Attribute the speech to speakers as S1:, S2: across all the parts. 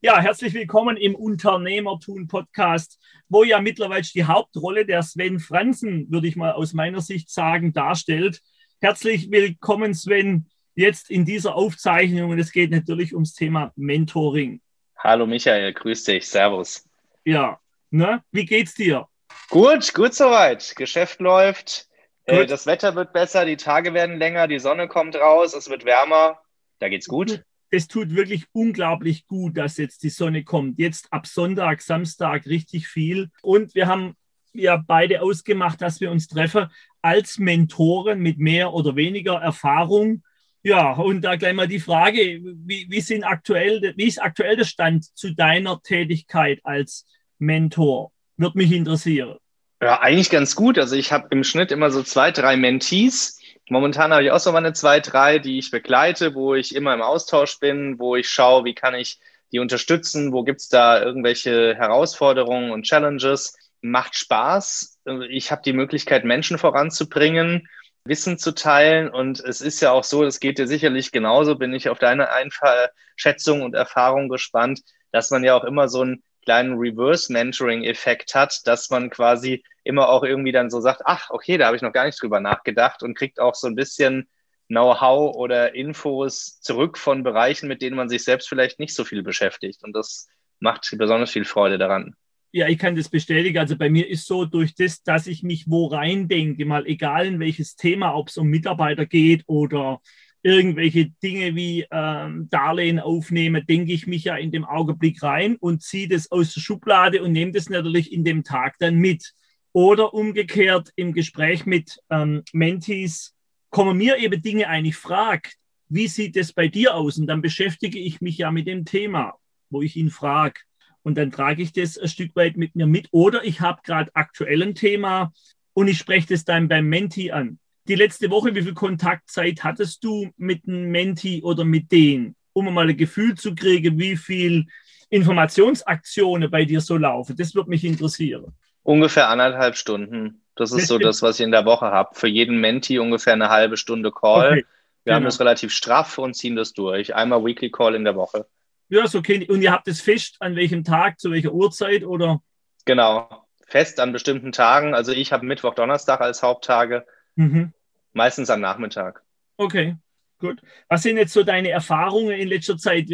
S1: Ja, herzlich willkommen im Unternehmertun Podcast, wo ja mittlerweile die Hauptrolle der Sven Franzen, würde ich mal aus meiner Sicht sagen, darstellt. Herzlich willkommen, Sven, jetzt in dieser Aufzeichnung. Und es geht natürlich ums Thema Mentoring.
S2: Hallo Michael, grüß dich, Servus.
S1: Ja, ne? Wie geht's dir?
S2: Gut, gut soweit. Geschäft läuft. Äh, das Wetter wird besser, die Tage werden länger, die Sonne kommt raus, es wird wärmer. Da geht's gut
S1: es tut wirklich unglaublich gut, dass jetzt die Sonne kommt. Jetzt ab Sonntag, Samstag richtig viel. Und wir haben ja beide ausgemacht, dass wir uns treffen als Mentoren mit mehr oder weniger Erfahrung. Ja, und da gleich mal die Frage, wie, wie, sind aktuell, wie ist aktuell der Stand zu deiner Tätigkeit als Mentor? Würde mich interessieren.
S2: Ja, eigentlich ganz gut. Also ich habe im Schnitt immer so zwei, drei Mentees Momentan habe ich auch so meine zwei, drei, die ich begleite, wo ich immer im Austausch bin, wo ich schaue, wie kann ich die unterstützen, wo gibt's da irgendwelche Herausforderungen und Challenges. Macht Spaß. Ich habe die Möglichkeit, Menschen voranzubringen, Wissen zu teilen. Und es ist ja auch so, das geht dir sicherlich genauso, bin ich auf deine Einschätzung und Erfahrung gespannt, dass man ja auch immer so ein kleinen Reverse-Mentoring-Effekt hat, dass man quasi immer auch irgendwie dann so sagt, ach, okay, da habe ich noch gar nicht drüber nachgedacht und kriegt auch so ein bisschen Know-how oder Infos zurück von Bereichen, mit denen man sich selbst vielleicht nicht so viel beschäftigt. Und das macht besonders viel Freude daran.
S1: Ja, ich kann das bestätigen. Also bei mir ist so durch das, dass ich mich wo rein denke, mal egal in welches Thema, ob es um Mitarbeiter geht oder irgendwelche Dinge wie ähm, Darlehen aufnehme, denke ich mich ja in dem Augenblick rein und ziehe das aus der Schublade und nehme das natürlich in dem Tag dann mit. Oder umgekehrt im Gespräch mit ähm, Mentees kommen mir eben Dinge ein. Ich frage, wie sieht es bei dir aus? Und dann beschäftige ich mich ja mit dem Thema, wo ich ihn frage. Und dann trage ich das ein Stück weit mit mir mit. Oder ich habe gerade aktuell ein Thema und ich spreche das dann beim Menti an die letzte Woche, wie viel Kontaktzeit hattest du mit einem Menti oder mit denen, um mal ein Gefühl zu kriegen, wie viel Informationsaktionen bei dir so laufen? Das würde mich interessieren.
S2: Ungefähr anderthalb Stunden. Das ist so das, was ich in der Woche habe. Für jeden Menti ungefähr eine halbe Stunde Call. Okay. Wir genau. haben das relativ straff und ziehen das durch. Einmal Weekly Call in der Woche.
S1: Ja, ist okay. Und ihr habt es fest, an welchem Tag, zu welcher Uhrzeit oder?
S2: Genau, fest an bestimmten Tagen. Also ich habe Mittwoch, Donnerstag als Haupttage. Mhm. Meistens am Nachmittag.
S1: Okay, gut. Was sind jetzt so deine Erfahrungen in letzter Zeit?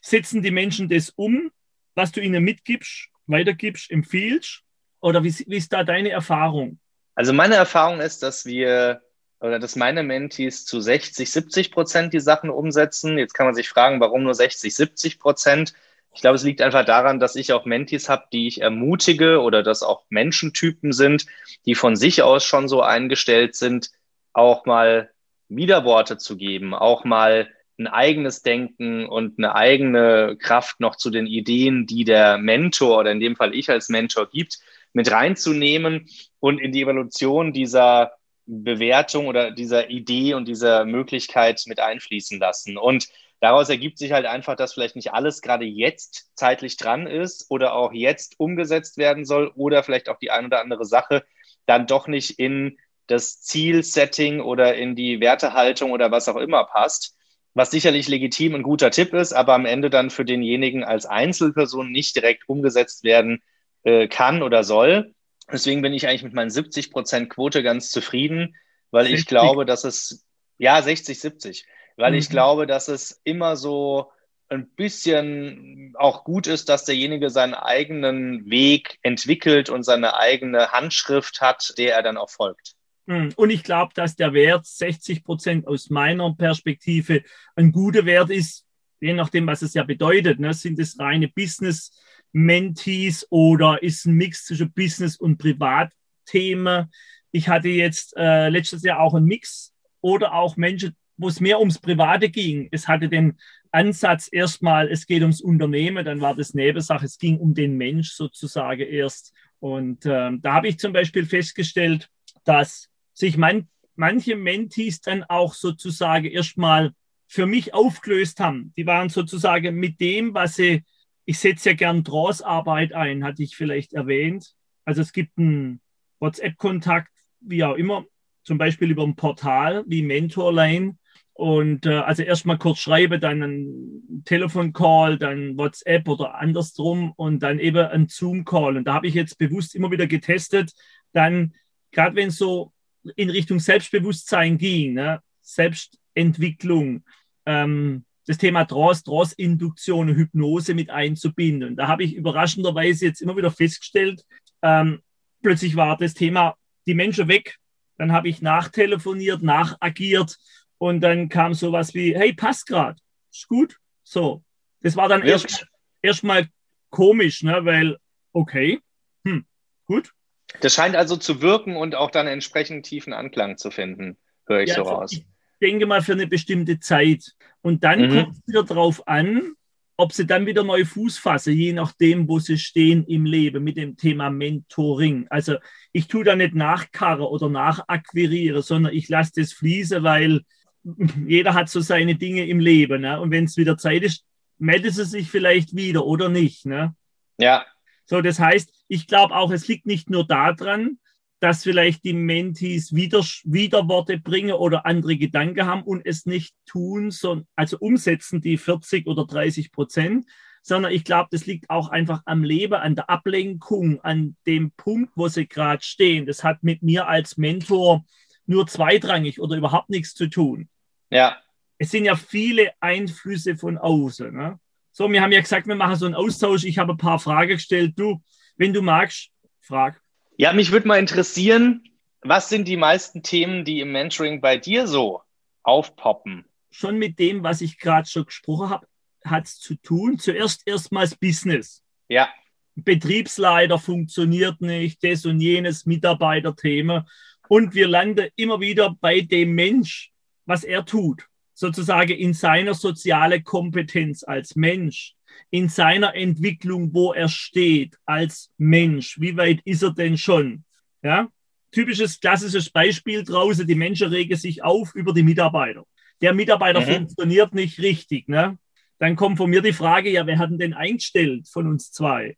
S1: Setzen die Menschen das um, was du ihnen mitgibst, weitergibst, empfiehlst? Oder wie, wie ist da deine Erfahrung?
S2: Also meine Erfahrung ist, dass wir oder dass meine Mentees zu 60, 70 Prozent die Sachen umsetzen. Jetzt kann man sich fragen, warum nur 60, 70 Prozent? Ich glaube, es liegt einfach daran, dass ich auch Mentees habe, die ich ermutige oder dass auch Menschentypen sind, die von sich aus schon so eingestellt sind, auch mal Widerworte zu geben, auch mal ein eigenes Denken und eine eigene Kraft noch zu den Ideen, die der Mentor oder in dem Fall ich als Mentor gibt, mit reinzunehmen und in die Evolution dieser Bewertung oder dieser Idee und dieser Möglichkeit mit einfließen lassen. Und daraus ergibt sich halt einfach, dass vielleicht nicht alles gerade jetzt zeitlich dran ist oder auch jetzt umgesetzt werden soll oder vielleicht auch die ein oder andere Sache dann doch nicht in das Zielsetting oder in die Wertehaltung oder was auch immer passt, was sicherlich legitim ein guter Tipp ist, aber am Ende dann für denjenigen als Einzelperson nicht direkt umgesetzt werden äh, kann oder soll. Deswegen bin ich eigentlich mit meinen 70 Prozent Quote ganz zufrieden, weil 60. ich glaube, dass es, ja, 60, 70, weil mhm. ich glaube, dass es immer so ein bisschen auch gut ist, dass derjenige seinen eigenen Weg entwickelt und seine eigene Handschrift hat, der er dann auch folgt.
S1: Hm. Und ich glaube, dass der Wert 60 Prozent aus meiner Perspektive ein guter Wert ist, je nachdem, was es ja bedeutet. Ne? Sind es reine Business-Mentees oder ist ein Mix zwischen Business- und Privatthemen? Ich hatte jetzt äh, letztes Jahr auch einen Mix oder auch Menschen, wo es mehr ums Private ging. Es hatte den Ansatz erstmal, es geht ums Unternehmen, dann war das Nebensache, es ging um den Mensch sozusagen erst. Und ähm, da habe ich zum Beispiel festgestellt, dass sich man, manche Mentees dann auch sozusagen erstmal für mich aufgelöst haben. Die waren sozusagen mit dem, was sie, ich setze ja gern Draws-Arbeit ein, hatte ich vielleicht erwähnt. Also es gibt einen WhatsApp-Kontakt, wie auch immer, zum Beispiel über ein Portal wie Mentorline. Und äh, also erstmal kurz schreibe, dann ein Telefoncall, dann WhatsApp oder andersrum und dann eben ein Zoom-Call. Und da habe ich jetzt bewusst immer wieder getestet, dann, gerade wenn es so in Richtung Selbstbewusstsein ging, ne? Selbstentwicklung, ähm, das Thema Trance, Trance-Induktion, Hypnose mit einzubinden. Da habe ich überraschenderweise jetzt immer wieder festgestellt, ähm, plötzlich war das Thema die Menschen weg. Dann habe ich nachtelefoniert, nachagiert und dann kam sowas wie, hey, passt gerade, ist gut. So, das war dann erstmal erst komisch, ne? weil, okay, hm, gut.
S2: Das scheint also zu wirken und auch dann entsprechend tiefen Anklang zu finden, höre ich ja, so also raus. Ich
S1: denke mal für eine bestimmte Zeit. Und dann mhm. kommt es wieder darauf an, ob sie dann wieder neu Fuß fassen, je nachdem, wo sie stehen im Leben mit dem Thema Mentoring. Also ich tue da nicht nachkarren oder nachakquirieren, sondern ich lasse das fließen, weil jeder hat so seine Dinge im Leben. Ne? Und wenn es wieder Zeit ist, meldet sie sich vielleicht wieder oder nicht. Ne?
S2: Ja.
S1: So, das heißt, ich glaube auch, es liegt nicht nur daran, dass vielleicht die Mentees wieder, Widerworte bringen oder andere Gedanken haben und es nicht tun, sondern, also umsetzen die 40 oder 30 Prozent, sondern ich glaube, das liegt auch einfach am Leben, an der Ablenkung, an dem Punkt, wo sie gerade stehen. Das hat mit mir als Mentor nur zweitrangig oder überhaupt nichts zu tun.
S2: Ja.
S1: Es sind ja viele Einflüsse von außen. Ne? So, wir haben ja gesagt, wir machen so einen Austausch. Ich habe ein paar Fragen gestellt. Du, wenn du magst, frag.
S2: Ja, mich würde mal interessieren, was sind die meisten Themen, die im Mentoring bei dir so aufpoppen?
S1: Schon mit dem, was ich gerade schon gesprochen habe, hat es zu tun. Zuerst erstmals Business.
S2: Ja.
S1: Betriebsleiter funktioniert nicht, das und jenes Mitarbeiterthema. Und wir landen immer wieder bei dem Mensch, was er tut, sozusagen in seiner sozialen Kompetenz als Mensch, in seiner Entwicklung, wo er steht als Mensch. Wie weit ist er denn schon? Ja? Typisches klassisches Beispiel draußen, die Menschen regen sich auf über die Mitarbeiter. Der Mitarbeiter mhm. funktioniert nicht richtig. Ne? Dann kommt von mir die Frage, ja, wer hat denn eingestellt von uns zwei?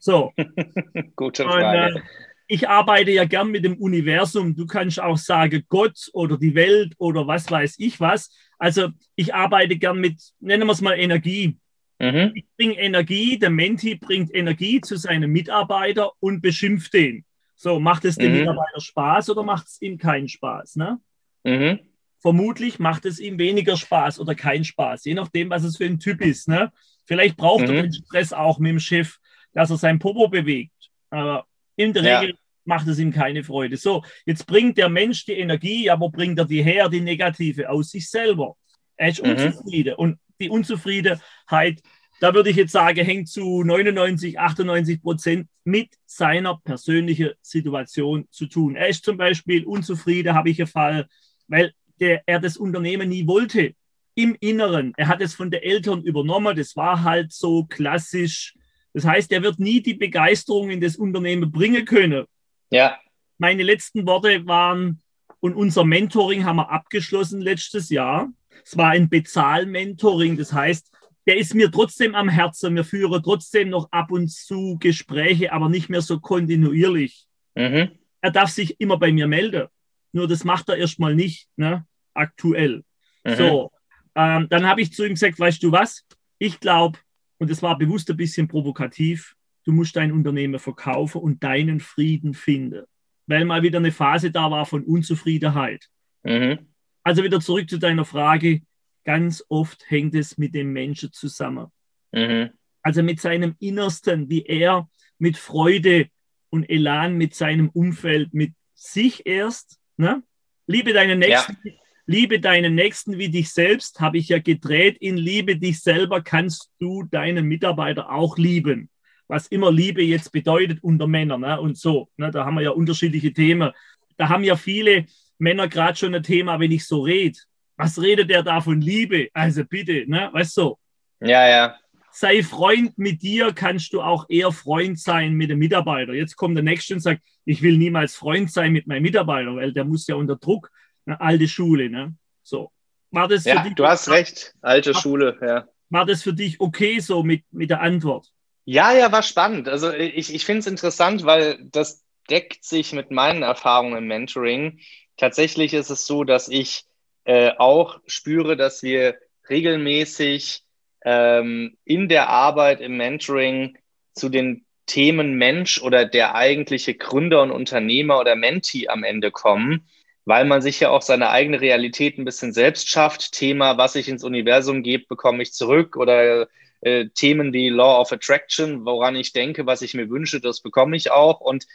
S1: So.
S2: Gute Frage. Und, äh,
S1: ich arbeite ja gern mit dem Universum. Du kannst auch sagen Gott oder die Welt oder was weiß ich was. Also ich arbeite gern mit, nennen wir es mal Energie. Mhm. Ich bringe Energie, der Menti bringt Energie zu seinem Mitarbeiter und beschimpft den. So, macht es dem mhm. Mitarbeiter Spaß oder macht es ihm keinen Spaß? Ne? Mhm. Vermutlich macht es ihm weniger Spaß oder keinen Spaß, je nachdem, was es für ein Typ ist. Ne? Vielleicht braucht er mhm. den Stress auch mit dem Chef, dass er sein Popo bewegt. Aber in der ja. Regel macht es ihm keine Freude. So, jetzt bringt der Mensch die Energie, aber bringt er die her, die negative, aus sich selber. Er ist mhm. unzufrieden. Und die Unzufriedenheit, da würde ich jetzt sagen, hängt zu 99, 98 Prozent mit seiner persönlichen Situation zu tun. Er ist zum Beispiel unzufrieden, habe ich Fall, weil der, er das Unternehmen nie wollte. Im Inneren. Er hat es von den Eltern übernommen. Das war halt so klassisch. Das heißt, er wird nie die Begeisterung in das Unternehmen bringen können.
S2: Ja.
S1: Meine letzten Worte waren, und unser Mentoring haben wir abgeschlossen letztes Jahr. Es war ein Bezahl-Mentoring, das heißt, der ist mir trotzdem am Herzen. Wir führen trotzdem noch ab und zu Gespräche, aber nicht mehr so kontinuierlich. Mhm. Er darf sich immer bei mir melden. Nur das macht er erstmal nicht, ne? aktuell. Mhm. So, ähm, dann habe ich zu ihm gesagt, weißt du was? Ich glaube, und das war bewusst ein bisschen provokativ, du musst dein Unternehmen verkaufen und deinen Frieden finden. Weil mal wieder eine Phase da war von Unzufriedenheit. Mhm. Also wieder zurück zu deiner Frage. Ganz oft hängt es mit dem Menschen zusammen. Mhm. Also mit seinem Innersten, wie er mit Freude und Elan mit seinem Umfeld, mit sich erst. Ne? Liebe deinen Nächsten, ja. liebe deinen Nächsten wie dich selbst, habe ich ja gedreht. In Liebe dich selber kannst du deinen Mitarbeiter auch lieben was immer Liebe jetzt bedeutet unter Männern ne? und so. Ne? Da haben wir ja unterschiedliche Themen. Da haben ja viele Männer gerade schon ein Thema, wenn ich so rede. Was redet der da von Liebe? Also bitte, ne? weißt du?
S2: Ja, ja.
S1: Sei Freund mit dir, kannst du auch eher Freund sein mit dem Mitarbeiter. Jetzt kommt der Nächste und sagt, ich will niemals Freund sein mit meinem Mitarbeiter, weil der muss ja unter Druck, eine alte Schule. Ne? So.
S2: War das ja, dich, du hast recht, alte war, Schule, ja.
S1: War das für dich okay so mit, mit der Antwort?
S2: Ja, ja, war spannend. Also ich, ich finde es interessant, weil das deckt sich mit meinen Erfahrungen im Mentoring. Tatsächlich ist es so, dass ich äh, auch spüre, dass wir regelmäßig ähm, in der Arbeit im Mentoring zu den Themen Mensch oder der eigentliche Gründer und Unternehmer oder Mentee am Ende kommen, weil man sich ja auch seine eigene Realität ein bisschen selbst schafft. Thema, was ich ins Universum gebe, bekomme ich zurück oder äh, Themen wie Law of Attraction, woran ich denke, was ich mir wünsche, das bekomme ich auch. Und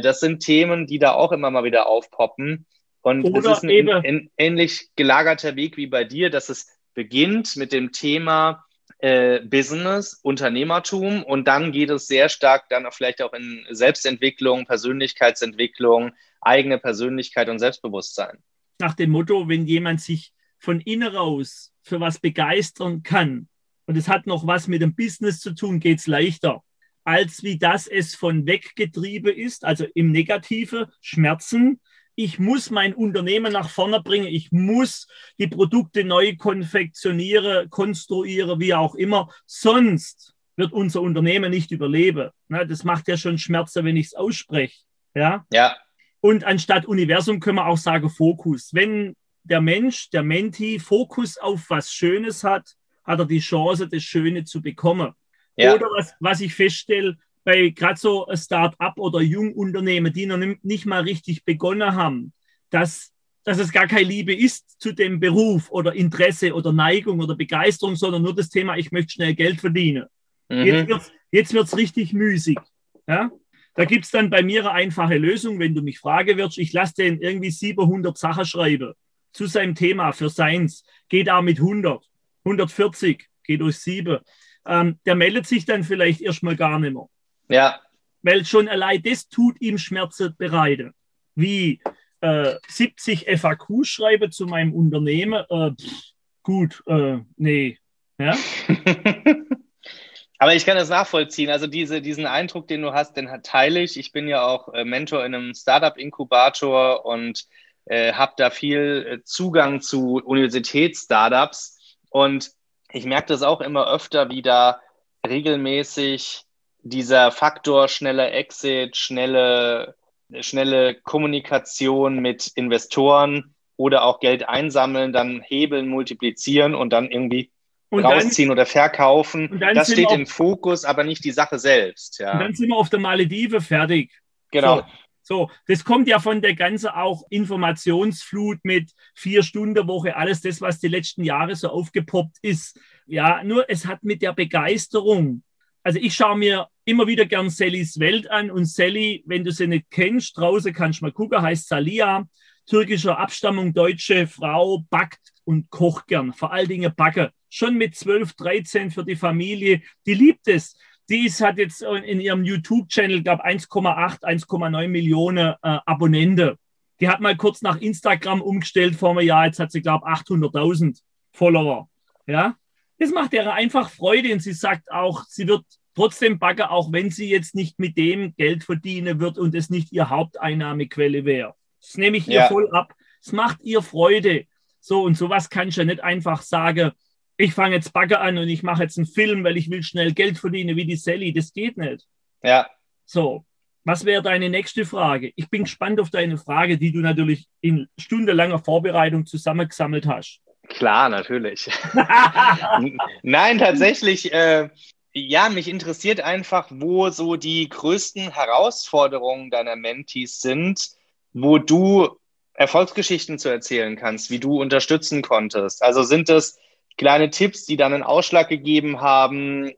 S2: das sind Themen, die da auch immer mal wieder aufpoppen. Und Oder es ist ein, ein, ähnlich gelagerter Weg wie bei dir, dass es beginnt mit dem Thema äh, Business, Unternehmertum und dann geht es sehr stark dann auch vielleicht auch in Selbstentwicklung, Persönlichkeitsentwicklung, eigene Persönlichkeit und Selbstbewusstsein.
S1: Nach dem Motto, wenn jemand sich von innen raus für was begeistern kann und es hat noch was mit dem Business zu tun, geht es leichter, als wie das es von weggetrieben ist, also im Negative, Schmerzen, ich muss mein Unternehmen nach vorne bringen, ich muss die Produkte neu konfektionieren, konstruieren, wie auch immer, sonst wird unser Unternehmen nicht überleben. Das macht ja schon Schmerzen, wenn ich es ausspreche. Ja?
S2: ja.
S1: Und anstatt Universum können wir auch sagen Fokus. Wenn der Mensch, der Menti, Fokus auf was Schönes hat, hat er die Chance, das Schöne zu bekommen. Ja. Oder was, was ich feststelle, bei gerade so Start-up oder Jungunternehmen, die noch nicht mal richtig begonnen haben, dass, dass es gar keine Liebe ist zu dem Beruf oder Interesse oder Neigung oder Begeisterung, sondern nur das Thema, ich möchte schnell Geld verdienen. Mhm. Jetzt wird es jetzt wird's richtig müßig. Ja? Da gibt es dann bei mir eine einfache Lösung, wenn du mich fragen wirst. Ich lasse den irgendwie 700 Sachen schreiben zu seinem Thema für Seins. Geht auch mit 100, 140, geht durch 7. Ähm, der meldet sich dann vielleicht erstmal gar nicht mehr.
S2: Ja.
S1: Weil schon allein das tut ihm Schmerzen bereiten. Wie äh, 70 FAQ schreibe zu meinem Unternehmen, äh, pff, gut, äh, nee. Ja?
S2: Aber ich kann das nachvollziehen. Also diese, diesen Eindruck, den du hast, den teile ich. Ich bin ja auch äh, Mentor in einem Startup-Inkubator und äh, habe da viel äh, Zugang zu Universitäts-Startups. Und ich merke das auch immer öfter, wie da regelmäßig dieser Faktor schneller Exit, schnelle, schnelle Kommunikation mit Investoren oder auch Geld einsammeln, dann hebeln, multiplizieren und dann irgendwie und rausziehen dann, oder verkaufen. Das steht im Fokus, aber nicht die Sache selbst. Ja.
S1: Und dann sind wir auf der Maledive fertig.
S2: Genau.
S1: So. So, das kommt ja von der ganzen auch Informationsflut mit vier Stunden Woche, alles das, was die letzten Jahre so aufgepoppt ist. Ja, nur es hat mit der Begeisterung. Also ich schaue mir immer wieder gern Sallys Welt an und Sally, wenn du sie nicht kennst, draußen kannst du mal gucken, heißt Salia, türkischer Abstammung, deutsche Frau, backt und kocht gern, vor allen Dingen backe. Schon mit 12, 13 für die Familie, die liebt es. Die ist, hat jetzt in ihrem YouTube-Channel, glaube 1,8, 1,9 Millionen äh, Abonnenten. Die hat mal kurz nach Instagram umgestellt vor einem Jahr, jetzt hat sie, glaube 800.000 Follower. Ja, das macht ihr einfach Freude und sie sagt auch, sie wird trotzdem backen, auch wenn sie jetzt nicht mit dem Geld verdienen wird und es nicht ihr Haupteinnahmequelle wäre. Das nehme ich ihr ja. voll ab. Es macht ihr Freude. So und sowas kann ich ja nicht einfach sagen, ich fange jetzt Bagger an und ich mache jetzt einen Film, weil ich will schnell Geld verdienen wie die Sally. Das geht nicht.
S2: Ja.
S1: So, was wäre deine nächste Frage? Ich bin gespannt auf deine Frage, die du natürlich in stundenlanger Vorbereitung zusammengesammelt hast.
S2: Klar, natürlich. Nein, tatsächlich. Äh, ja, mich interessiert einfach, wo so die größten Herausforderungen deiner Mentees sind, wo du Erfolgsgeschichten zu erzählen kannst, wie du unterstützen konntest. Also sind es kleine Tipps, die dann einen Ausschlag gegeben haben? Äh,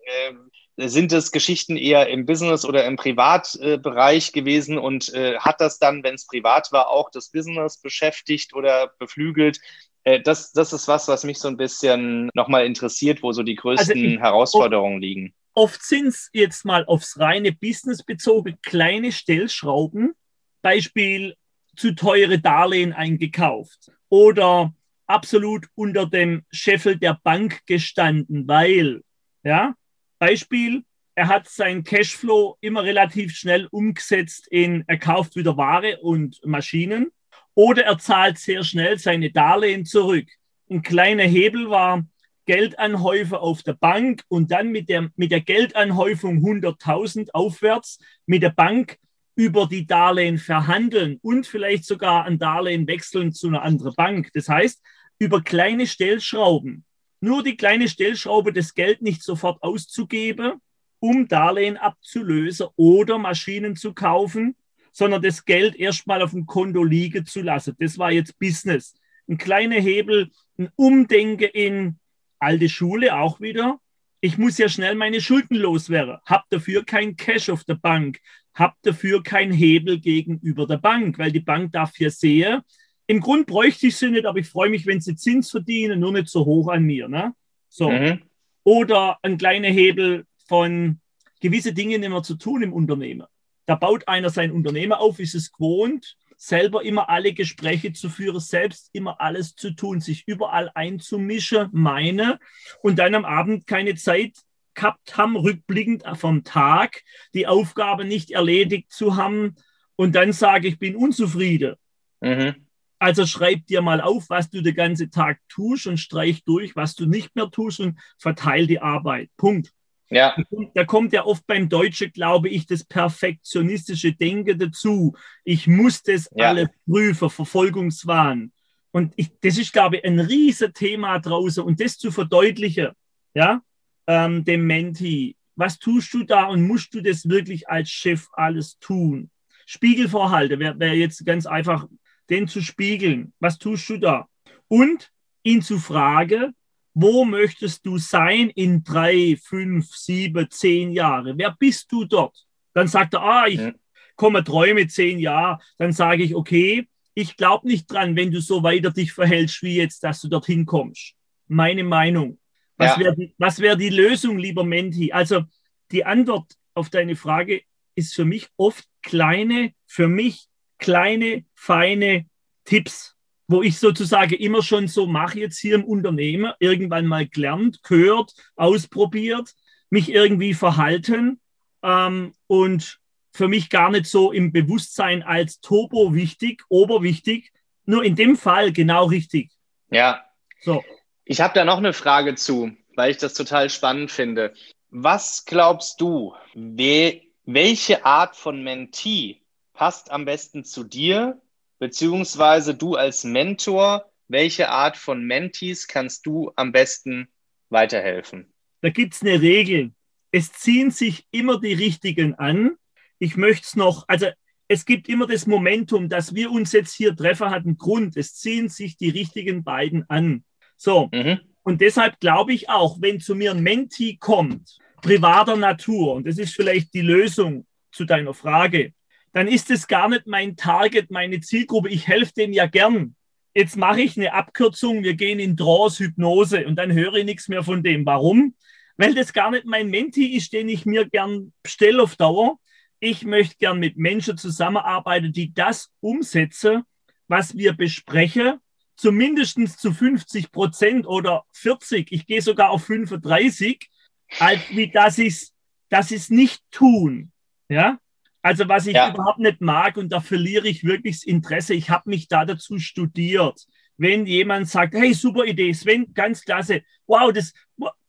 S2: sind es Geschichten eher im Business oder im Privatbereich gewesen und äh, hat das dann, wenn es privat war, auch das Business beschäftigt oder beflügelt? Äh, das, das ist was, was mich so ein bisschen nochmal interessiert, wo so die größten also ich, Herausforderungen liegen.
S1: Oft sind es jetzt mal aufs reine Business bezogen kleine Stellschrauben, Beispiel zu teure Darlehen eingekauft oder absolut unter dem Scheffel der Bank gestanden, weil, ja, Beispiel, er hat sein Cashflow immer relativ schnell umgesetzt in, er kauft wieder Ware und Maschinen oder er zahlt sehr schnell seine Darlehen zurück. Ein kleiner Hebel war Geldanhäufe auf der Bank und dann mit der, mit der Geldanhäufung 100.000 aufwärts mit der Bank über die Darlehen verhandeln und vielleicht sogar ein Darlehen wechseln zu einer anderen Bank. Das heißt, über kleine Stellschrauben, nur die kleine Stellschraube, das Geld nicht sofort auszugeben, um Darlehen abzulösen oder Maschinen zu kaufen, sondern das Geld erstmal auf dem Konto liegen zu lassen. Das war jetzt Business. Ein kleiner Hebel, ein Umdenken in alte Schule auch wieder. Ich muss ja schnell meine Schulden loswerden. Hab dafür kein Cash auf der Bank. Hab dafür kein Hebel gegenüber der Bank, weil die Bank darf ja sehen, im Grund bräuchte ich sie nicht, aber ich freue mich, wenn sie Zins verdienen, nur nicht so hoch an mir. Ne? So. Mhm. Oder ein kleiner Hebel von gewisse Dinge nicht mehr zu tun im Unternehmen. Da baut einer sein Unternehmen auf, ist es gewohnt, selber immer alle Gespräche zu führen, selbst immer alles zu tun, sich überall einzumischen, meine, und dann am Abend keine Zeit gehabt haben, rückblickend vom Tag, die Aufgabe nicht erledigt zu haben und dann sage, ich bin unzufrieden. Mhm. Also schreib dir mal auf, was du den ganzen Tag tust und streich durch, was du nicht mehr tust und verteil die Arbeit. Punkt. Ja. Da kommt ja oft beim Deutschen, glaube ich, das perfektionistische Denken dazu. Ich muss das ja. alles prüfen, Verfolgungswahn. Und ich, das ist, glaube ich, ein riesen Thema draußen. Und das zu verdeutlichen, ja, ähm, dem Menti, was tust du da und musst du das wirklich als Chef alles tun? Spiegelvorhalte wäre wär jetzt ganz einfach den zu spiegeln. Was tust du da? Und ihn zu fragen, wo möchtest du sein in drei, fünf, sieben, zehn Jahren? Wer bist du dort? Dann sagt er, ah, ich ja. komme träume zehn Jahre. Dann sage ich, okay, ich glaube nicht dran, wenn du so weiter dich verhältst wie jetzt, dass du dorthin kommst. Meine Meinung. Was ja. wäre die, wär die Lösung, lieber Menti? Also die Antwort auf deine Frage ist für mich oft kleine, für mich kleine, feine Tipps, wo ich sozusagen immer schon so mache jetzt hier im Unternehmen, irgendwann mal gelernt, gehört, ausprobiert, mich irgendwie verhalten ähm, und für mich gar nicht so im Bewusstsein als Turbo wichtig, oberwichtig, nur in dem Fall genau richtig.
S2: Ja. So. Ich habe da noch eine Frage zu, weil ich das total spannend finde. Was glaubst du, we welche Art von Mentee passt am besten zu dir, beziehungsweise du als Mentor, welche Art von Mentees kannst du am besten weiterhelfen?
S1: Da gibt es eine Regel. Es ziehen sich immer die Richtigen an. Ich möchte es noch, also es gibt immer das Momentum, dass wir uns jetzt hier treffen, hat einen Grund. Es ziehen sich die richtigen beiden an. So. Mhm. Und deshalb glaube ich auch, wenn zu mir ein Mentee kommt, privater Natur, und das ist vielleicht die Lösung zu deiner Frage, dann ist es gar nicht mein Target, meine Zielgruppe. Ich helfe dem ja gern. Jetzt mache ich eine Abkürzung, wir gehen in Trance, Hypnose und dann höre ich nichts mehr von dem. Warum? Weil das gar nicht mein Menti ist, den ich mir gern stelle auf Dauer. Ich möchte gern mit Menschen zusammenarbeiten, die das umsetzen, was wir besprechen, zumindest zu 50 Prozent oder 40, ich gehe sogar auf 35, als wie das ist, das ist nicht tun. Ja, also was ich ja. überhaupt nicht mag und da verliere ich wirklich das Interesse. Ich habe mich da dazu studiert. Wenn jemand sagt, hey, super Idee, Sven, ganz klasse, wow, das,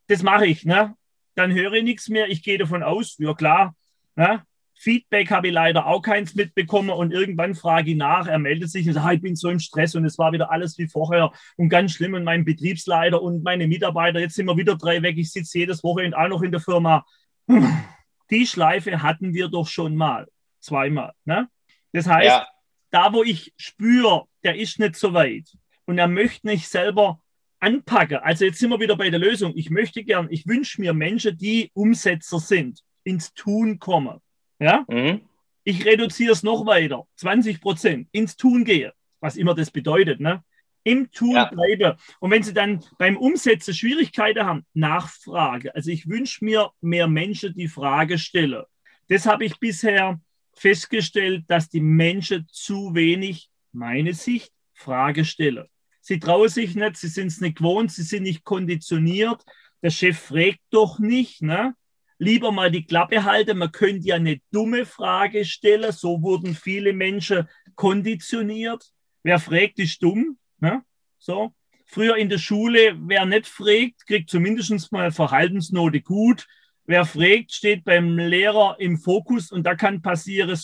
S1: das mache ich, ne? dann höre ich nichts mehr. Ich gehe davon aus, ja klar, ne? Feedback habe ich leider auch keins mitbekommen und irgendwann frage ich nach, er meldet sich und sagt, ah, ich bin so im Stress und es war wieder alles wie vorher und ganz schlimm und mein Betriebsleiter und meine Mitarbeiter, jetzt sind wir wieder drei weg, ich sitze jedes Wochenende auch noch in der Firma die Schleife hatten wir doch schon mal, zweimal. Ne? Das heißt, ja. da wo ich spüre, der ist nicht so weit und er möchte nicht selber anpacken. Also jetzt sind wir wieder bei der Lösung. Ich möchte gern, ich wünsche mir Menschen, die Umsetzer sind, ins Tun kommen. Ja? Mhm. Ich reduziere es noch weiter, 20 Prozent, ins Tun gehe, was immer das bedeutet. Ne? im Tun ja. bleibe. Und wenn Sie dann beim Umsetzen Schwierigkeiten haben, Nachfrage. Also ich wünsche mir mehr Menschen, die Frage stellen. Das habe ich bisher festgestellt, dass die Menschen zu wenig, meine Sicht, Frage stellen. Sie trauen sich nicht, sie sind es nicht gewohnt, sie sind nicht konditioniert. Der Chef fragt doch nicht. Ne? Lieber mal die Klappe halten, man könnte ja eine dumme Frage stellen. So wurden viele Menschen konditioniert. Wer fragt, ist dumm. Ne? So. Früher in der Schule, wer nicht fragt, kriegt zumindest mal Verhaltensnote gut. Wer fragt, steht beim Lehrer im Fokus und da kann passieren,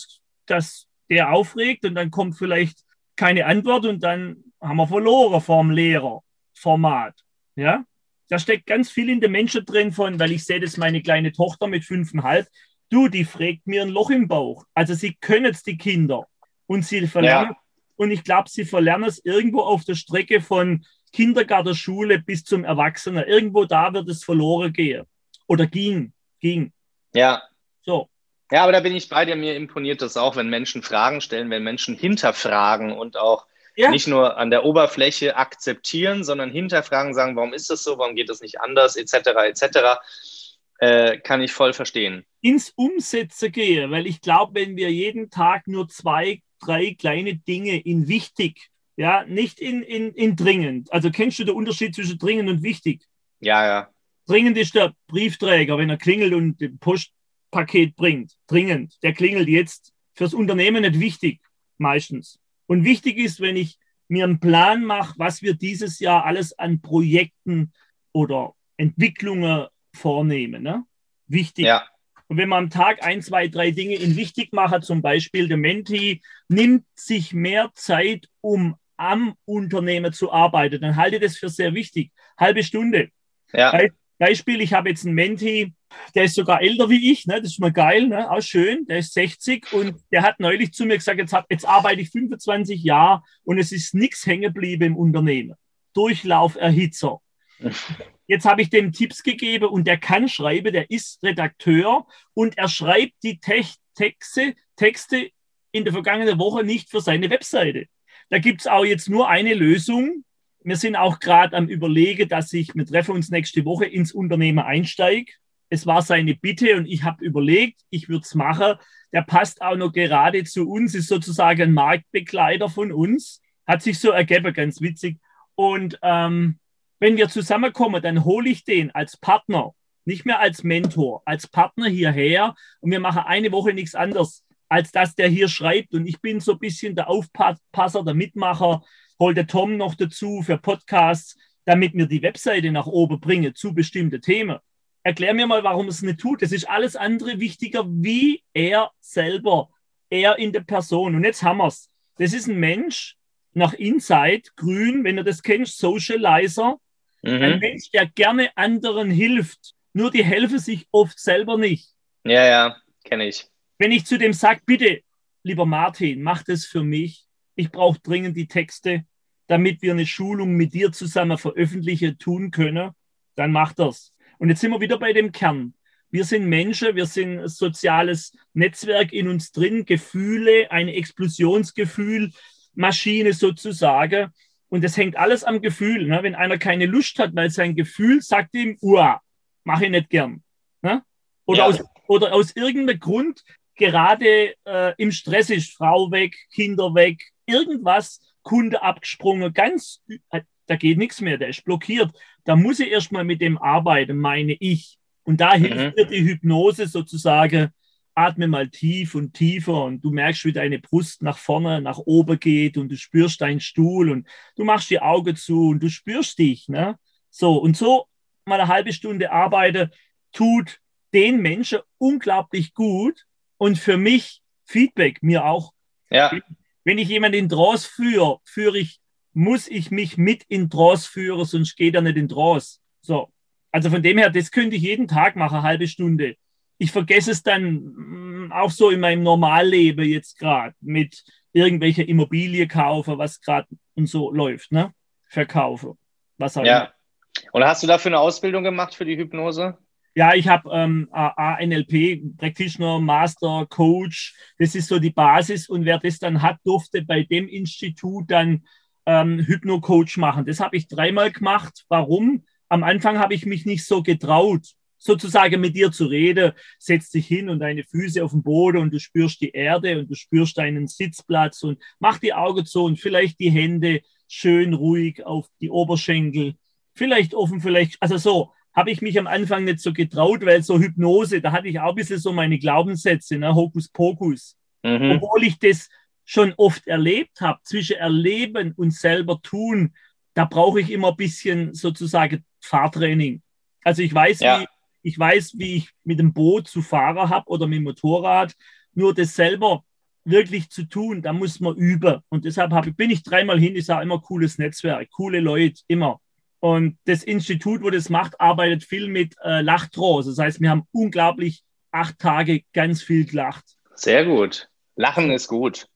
S1: dass der aufregt und dann kommt vielleicht keine Antwort und dann haben wir verloren vorm Lehrer. Format. Ja, da steckt ganz viel in den Menschen drin von, weil ich sehe das meine kleine Tochter mit fünfeinhalb. Du, die fragt mir ein Loch im Bauch. Also sie können es, die Kinder. Und sie verlernen, ja. und ich glaube, sie verlernen es irgendwo auf der Strecke von Kindergarten, Schule bis zum Erwachsenen. Irgendwo da wird es verloren gehen. Oder ging, ging.
S2: Ja. So. Ja, aber da bin ich bei dir. Mir imponiert das auch, wenn Menschen Fragen stellen, wenn Menschen hinterfragen und auch ja. nicht nur an der Oberfläche akzeptieren, sondern hinterfragen, sagen, warum ist das so, warum geht das nicht anders, etc., etc., äh, kann ich voll verstehen.
S1: Ins Umsetzen gehe, weil ich glaube, wenn wir jeden Tag nur zwei, drei kleine Dinge in wichtig, ja, nicht in, in, in dringend. Also kennst du den Unterschied zwischen dringend und wichtig?
S2: Ja, ja.
S1: Dringend ist der Briefträger, wenn er klingelt und ein Postpaket bringt. Dringend. Der klingelt jetzt fürs Unternehmen nicht wichtig, meistens. Und wichtig ist, wenn ich mir einen Plan mache, was wir dieses Jahr alles an Projekten oder Entwicklungen vornehmen. Ne? Wichtig. Ja. Und wenn man am Tag ein, zwei, drei Dinge in wichtig macht, zum Beispiel der Menti nimmt sich mehr Zeit, um am Unternehmen zu arbeiten, dann halte ich das für sehr wichtig. Halbe Stunde. Ja. Beispiel, ich habe jetzt einen Menti, der ist sogar älter wie ich, ne? das ist mal geil, ne? auch schön, der ist 60 und der hat neulich zu mir gesagt, jetzt, hab, jetzt arbeite ich 25 Jahre und es ist nichts hängen geblieben im Unternehmen. Durchlauferhitzer. Jetzt habe ich dem Tipps gegeben und der kann schreiben, der ist Redakteur und er schreibt die Te Texte, Texte in der vergangenen Woche nicht für seine Webseite. Da gibt es auch jetzt nur eine Lösung, wir sind auch gerade am Überlegen, dass ich, wir treffen uns nächste Woche ins Unternehmen einsteige. Es war seine Bitte und ich habe überlegt, ich würde es machen. Der passt auch noch gerade zu uns, ist sozusagen ein Marktbegleiter von uns. Hat sich so ergeben, ganz witzig. Und ähm, wenn wir zusammenkommen, dann hole ich den als Partner, nicht mehr als Mentor, als Partner hierher und wir machen eine Woche nichts anderes, als dass der hier schreibt. Und ich bin so ein bisschen der Aufpasser, der Mitmacher, hol der Tom noch dazu für Podcasts, damit wir die Webseite nach oben bringen zu bestimmten Themen. Erklär mir mal, warum es nicht tut. Es ist alles andere wichtiger, wie er selber, er in der Person. Und jetzt haben wir es. Das ist ein Mensch nach Inside, grün, wenn du das kennst, Socializer. Mhm. Ein Mensch, der gerne anderen hilft. Nur die helfen sich oft selber nicht.
S2: Ja, ja, kenne ich.
S1: Wenn ich zu dem sage, bitte, lieber Martin, mach das für mich. Ich brauche dringend die Texte damit wir eine Schulung mit dir zusammen veröffentlichen, tun können, dann macht das. Und jetzt sind wir wieder bei dem Kern. Wir sind Menschen, wir sind ein soziales Netzwerk in uns drin, Gefühle, eine Explosionsgefühl, Maschine sozusagen. Und das hängt alles am Gefühl. Ne? Wenn einer keine Lust hat, weil sein Gefühl sagt ihm, uah, mache ich nicht gern. Ne? Oder, ja. aus, oder aus irgendeinem Grund gerade äh, im Stress ist, Frau weg, Kinder weg, irgendwas, Kunde abgesprungen, ganz, da geht nichts mehr, der ist blockiert. Da muss ich erstmal mit dem arbeiten, meine ich. Und da mhm. hilft dir die Hypnose sozusagen, atme mal tief und tiefer und du merkst, wie deine Brust nach vorne, nach oben geht und du spürst deinen Stuhl und du machst die Augen zu und du spürst dich. Ne? So, und so mal eine halbe Stunde arbeiten, tut den Menschen unglaublich gut und für mich Feedback, mir auch. Ja. Wenn ich jemanden in Trance führe, führe ich, muss ich mich mit in Trance führen, sonst geht er nicht in Trance. So. Also von dem her, das könnte ich jeden Tag machen, eine halbe Stunde. Ich vergesse es dann mm, auch so in meinem Normalleben jetzt gerade mit irgendwelcher Immobilie kaufen, was gerade und so läuft, ne? Verkaufe. Was
S2: auch ja. Immer. Und hast du dafür eine Ausbildung gemacht für die Hypnose?
S1: Ja, ich habe ähm, ANLP, Practitioner, Master, Coach. Das ist so die Basis. Und wer das dann hat, durfte bei dem Institut dann ähm, Hypno-Coach machen. Das habe ich dreimal gemacht. Warum? Am Anfang habe ich mich nicht so getraut, sozusagen mit dir zu reden. Setz dich hin und deine Füße auf den Boden und du spürst die Erde und du spürst deinen Sitzplatz und mach die Augen zu und vielleicht die Hände schön ruhig auf die Oberschenkel. Vielleicht offen, vielleicht, also so habe ich mich am Anfang nicht so getraut, weil so Hypnose, da hatte ich auch ein bisschen so meine Glaubenssätze, ne? Hokuspokus. Mhm. Obwohl ich das schon oft erlebt habe, zwischen Erleben und selber tun, da brauche ich immer ein bisschen sozusagen Fahrtraining. Also ich weiß, ja. wie, ich weiß, wie ich mit dem Boot zu fahren habe oder mit dem Motorrad, nur das selber wirklich zu tun, da muss man üben. Und deshalb ich, bin ich dreimal hin, ich sage immer cooles Netzwerk, coole Leute, immer. Und das Institut, wo das macht, arbeitet viel mit äh, Lachtrance. Das heißt, wir haben unglaublich acht Tage ganz viel gelacht.
S2: Sehr gut. Lachen ist gut.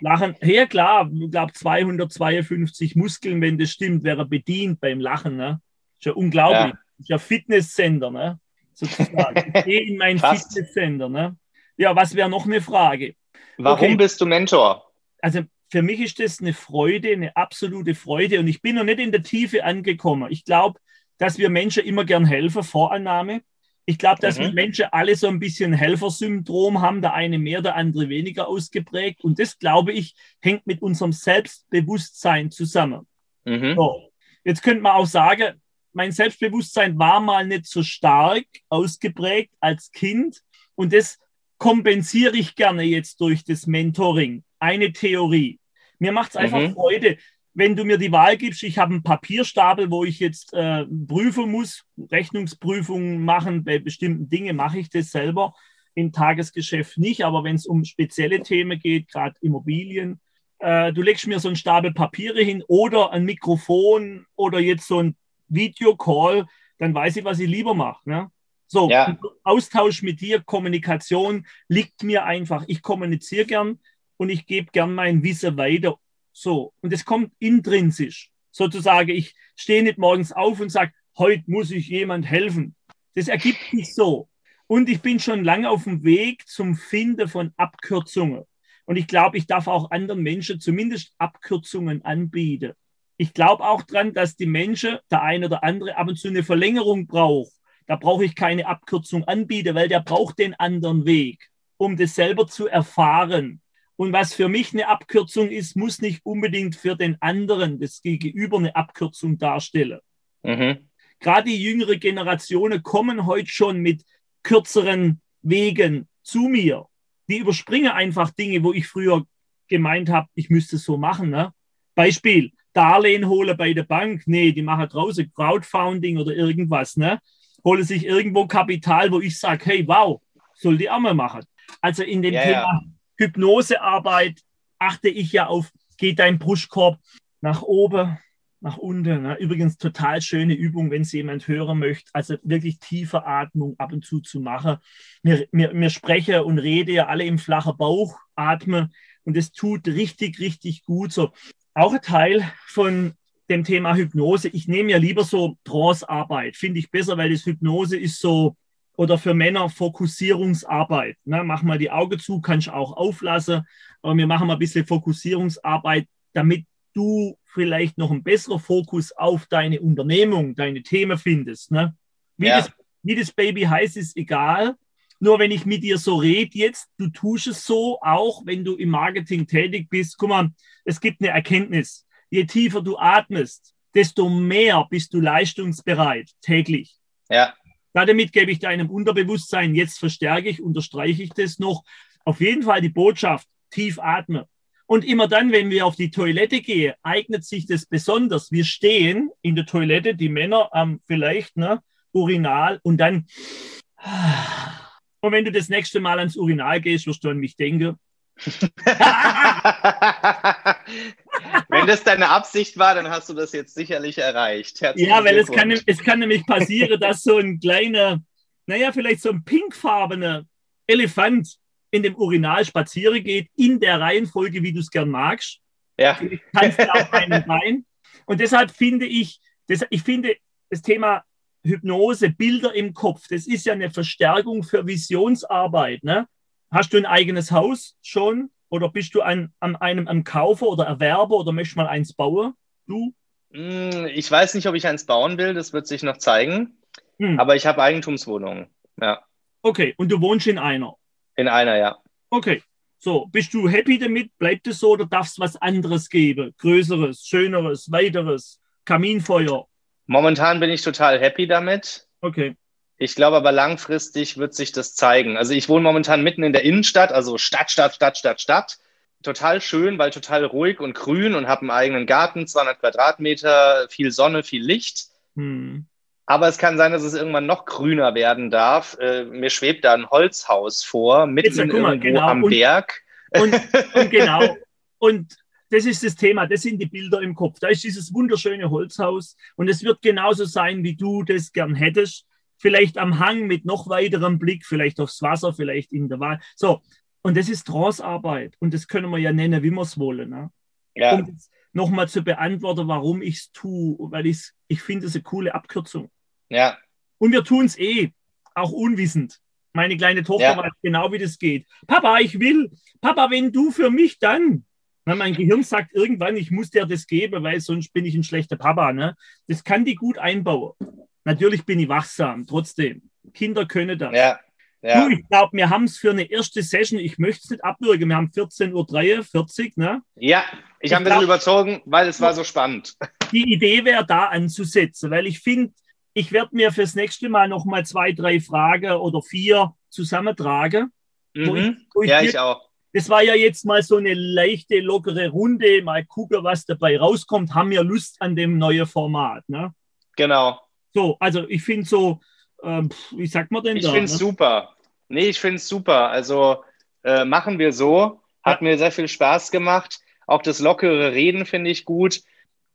S1: Lachen, ja klar, ich glaube 252 Muskeln, wenn das stimmt, wäre bedient beim Lachen. Ne? Ist ja unglaublich. Ja. Ist ja Fitnesscenter, ne? sozusagen. Ich gehe in mein Fitnesscenter. Ne? Ja, was wäre noch eine Frage?
S2: Warum okay. bist du Mentor?
S1: Also für mich ist das eine Freude, eine absolute Freude und ich bin noch nicht in der Tiefe angekommen. Ich glaube, dass wir Menschen immer gern helfen, Vorannahme. Ich glaube, dass mhm. wir Menschen alle so ein bisschen Helfersyndrom haben, der eine mehr, der andere weniger ausgeprägt. Und das, glaube ich, hängt mit unserem Selbstbewusstsein zusammen. Mhm. So. Jetzt könnte man auch sagen, mein Selbstbewusstsein war mal nicht so stark ausgeprägt als Kind. Und das kompensiere ich gerne jetzt durch das Mentoring. Eine Theorie. Mir macht es einfach mhm. Freude, wenn du mir die Wahl gibst, ich habe einen Papierstapel, wo ich jetzt äh, prüfen muss, Rechnungsprüfungen machen, bei bestimmten Dingen mache ich das selber, im Tagesgeschäft nicht, aber wenn es um spezielle Themen geht, gerade Immobilien, äh, du legst mir so einen Stapel Papiere hin oder ein Mikrofon oder jetzt so ein Videocall, dann weiß ich, was ich lieber mache. Ne? So, ja. Austausch mit dir, Kommunikation liegt mir einfach. Ich kommuniziere gern und ich gebe gern mein Wissen weiter so, und es kommt intrinsisch. Sozusagen, ich stehe nicht morgens auf und sage, heute muss ich jemand helfen. Das ergibt sich so. Und ich bin schon lange auf dem Weg zum Finden von Abkürzungen. Und ich glaube, ich darf auch anderen Menschen zumindest Abkürzungen anbieten. Ich glaube auch daran, dass die Menschen, der eine oder andere, ab und zu eine Verlängerung braucht. Da brauche ich keine Abkürzung anbieten, weil der braucht den anderen Weg, um das selber zu erfahren. Und was für mich eine Abkürzung ist, muss nicht unbedingt für den anderen, das Gegenüber, eine Abkürzung darstellen. Mhm. Gerade die jüngere Generationen kommen heute schon mit kürzeren Wegen zu mir. Die überspringen einfach Dinge, wo ich früher gemeint habe, ich müsste es so machen. Ne? Beispiel, Darlehen hole bei der Bank. Nee, die machen draußen Crowdfunding oder irgendwas. Ne? Hole sich irgendwo Kapital, wo ich sage, hey, wow, soll die auch mal machen. Also in dem ja, Thema ja. Hypnosearbeit achte ich ja auf, geht dein Brustkorb nach oben, nach unten. Ne? Übrigens total schöne Übung, wenn es jemand hören möchte. Also wirklich tiefe Atmung ab und zu zu machen. Mir, mir, mir spreche und rede ja alle im flachen Bauch, atme und es tut richtig, richtig gut. So auch ein Teil von dem Thema Hypnose. Ich nehme ja lieber so Trance-Arbeit, finde ich besser, weil das Hypnose ist so oder für Männer Fokussierungsarbeit. Ne? Mach mal die Augen zu, kannst auch auflassen. Aber wir machen mal ein bisschen Fokussierungsarbeit, damit du vielleicht noch einen besseren Fokus auf deine Unternehmung, deine Themen findest. Ne? Wie, ja. das, wie das Baby heißt, ist egal. Nur wenn ich mit dir so rede jetzt, du tust es so, auch wenn du im Marketing tätig bist. Guck mal, es gibt eine Erkenntnis. Je tiefer du atmest, desto mehr bist du leistungsbereit täglich.
S2: Ja.
S1: Damit gebe ich deinem Unterbewusstsein, jetzt verstärke ich, unterstreiche ich das noch, auf jeden Fall die Botschaft, tief atmen. Und immer dann, wenn wir auf die Toilette gehen, eignet sich das besonders. Wir stehen in der Toilette, die Männer ähm, vielleicht, ne, Urinal und dann. Und wenn du das nächste Mal ans Urinal gehst, wirst du an mich denken.
S2: Wenn das deine Absicht war, dann hast du das jetzt sicherlich erreicht.
S1: Herzlichen ja, weil es kann, es kann nämlich passieren, dass so ein kleiner, naja, vielleicht so ein pinkfarbener Elefant in dem Urinal spazieren geht, in der Reihenfolge, wie du es gern magst.
S2: Ja.
S1: Kannst du auf einem Bein. Und deshalb finde ich, das, ich finde das Thema Hypnose, Bilder im Kopf, das ist ja eine Verstärkung für Visionsarbeit. Ne? Hast du ein eigenes Haus schon? Oder bist du an, an einem am Kaufer oder Erwerber oder möchtest mal eins bauen? Du?
S2: Hm, ich weiß nicht, ob ich eins bauen will, das wird sich noch zeigen. Hm. Aber ich habe Eigentumswohnungen. Ja.
S1: Okay, und du wohnst in einer?
S2: In einer, ja.
S1: Okay. So, bist du happy damit? Bleibt es so oder darfst es was anderes geben? Größeres, schöneres, weiteres, Kaminfeuer?
S2: Momentan bin ich total happy damit.
S1: Okay.
S2: Ich glaube aber langfristig wird sich das zeigen. Also ich wohne momentan mitten in der Innenstadt, also Stadt, Stadt, Stadt, Stadt, Stadt. Total schön, weil total ruhig und grün und habe einen eigenen Garten, 200 Quadratmeter, viel Sonne, viel Licht. Hm. Aber es kann sein, dass es irgendwann noch grüner werden darf. Äh, mir schwebt da ein Holzhaus vor, mitten Jetzt, mal, irgendwo genau. am und, Berg.
S1: Und, und genau. Und das ist das Thema, das sind die Bilder im Kopf. Da ist dieses wunderschöne Holzhaus und es wird genauso sein, wie du das gern hättest. Vielleicht am Hang mit noch weiterem Blick, vielleicht aufs Wasser, vielleicht in der Wahl. So, und das ist Trance-Arbeit und das können wir ja nennen, wie wir es wollen. Ne? Ja. Um nochmal zu beantworten, warum ich es tue, weil ich finde es eine coole Abkürzung.
S2: Ja.
S1: Und wir tun es eh, auch unwissend. Meine kleine Tochter ja. weiß genau, wie das geht. Papa, ich will. Papa, wenn du für mich dann. Na, mein Gehirn sagt irgendwann, ich muss dir das geben, weil sonst bin ich ein schlechter Papa. Ne? Das kann die gut einbauen. Natürlich bin ich wachsam, trotzdem. Kinder können das.
S2: Ja. Ja.
S1: Du, ich glaube, wir haben es für eine erste Session, ich möchte es nicht abwürgen, wir haben 14.43 Uhr, ne?
S2: Ja, ich, habe ein bisschen überzogen, weil es war so spannend.
S1: Die Idee wäre da anzusetzen, weil ich finde, ich werde mir fürs nächste Mal noch mal zwei, drei Fragen oder vier zusammentragen.
S2: Mhm. Ich, ich ja, ich auch.
S1: Das war ja jetzt mal so eine leichte, lockere Runde. Mal gucken, was dabei rauskommt. Haben wir Lust an dem neuen Format, ne?
S2: Genau.
S1: So, also ich finde so, ähm, wie sagt man denn
S2: ich da? Ich finde es ne? super. Nee, ich finde es super. Also äh, machen wir so. Hat ja. mir sehr viel Spaß gemacht. Auch das lockere Reden finde ich gut.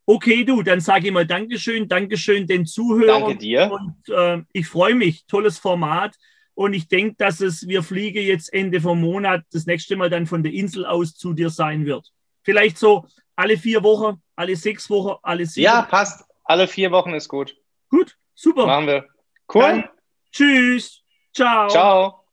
S1: Okay, du, dann sage ich mal Dankeschön, Dankeschön den Zuhörern.
S2: Danke dir.
S1: Und äh, ich freue mich, tolles Format. Und ich denke, dass es, wir fliegen jetzt Ende vom Monat, das nächste Mal dann von der Insel aus zu dir sein wird. Vielleicht so alle vier Wochen, alle sechs Wochen, alle sieben.
S2: Ja, passt. Alle vier Wochen ist gut.
S1: Gut, super.
S2: Machen wir. Cool. Dann,
S1: tschüss. Ciao.
S2: Ciao.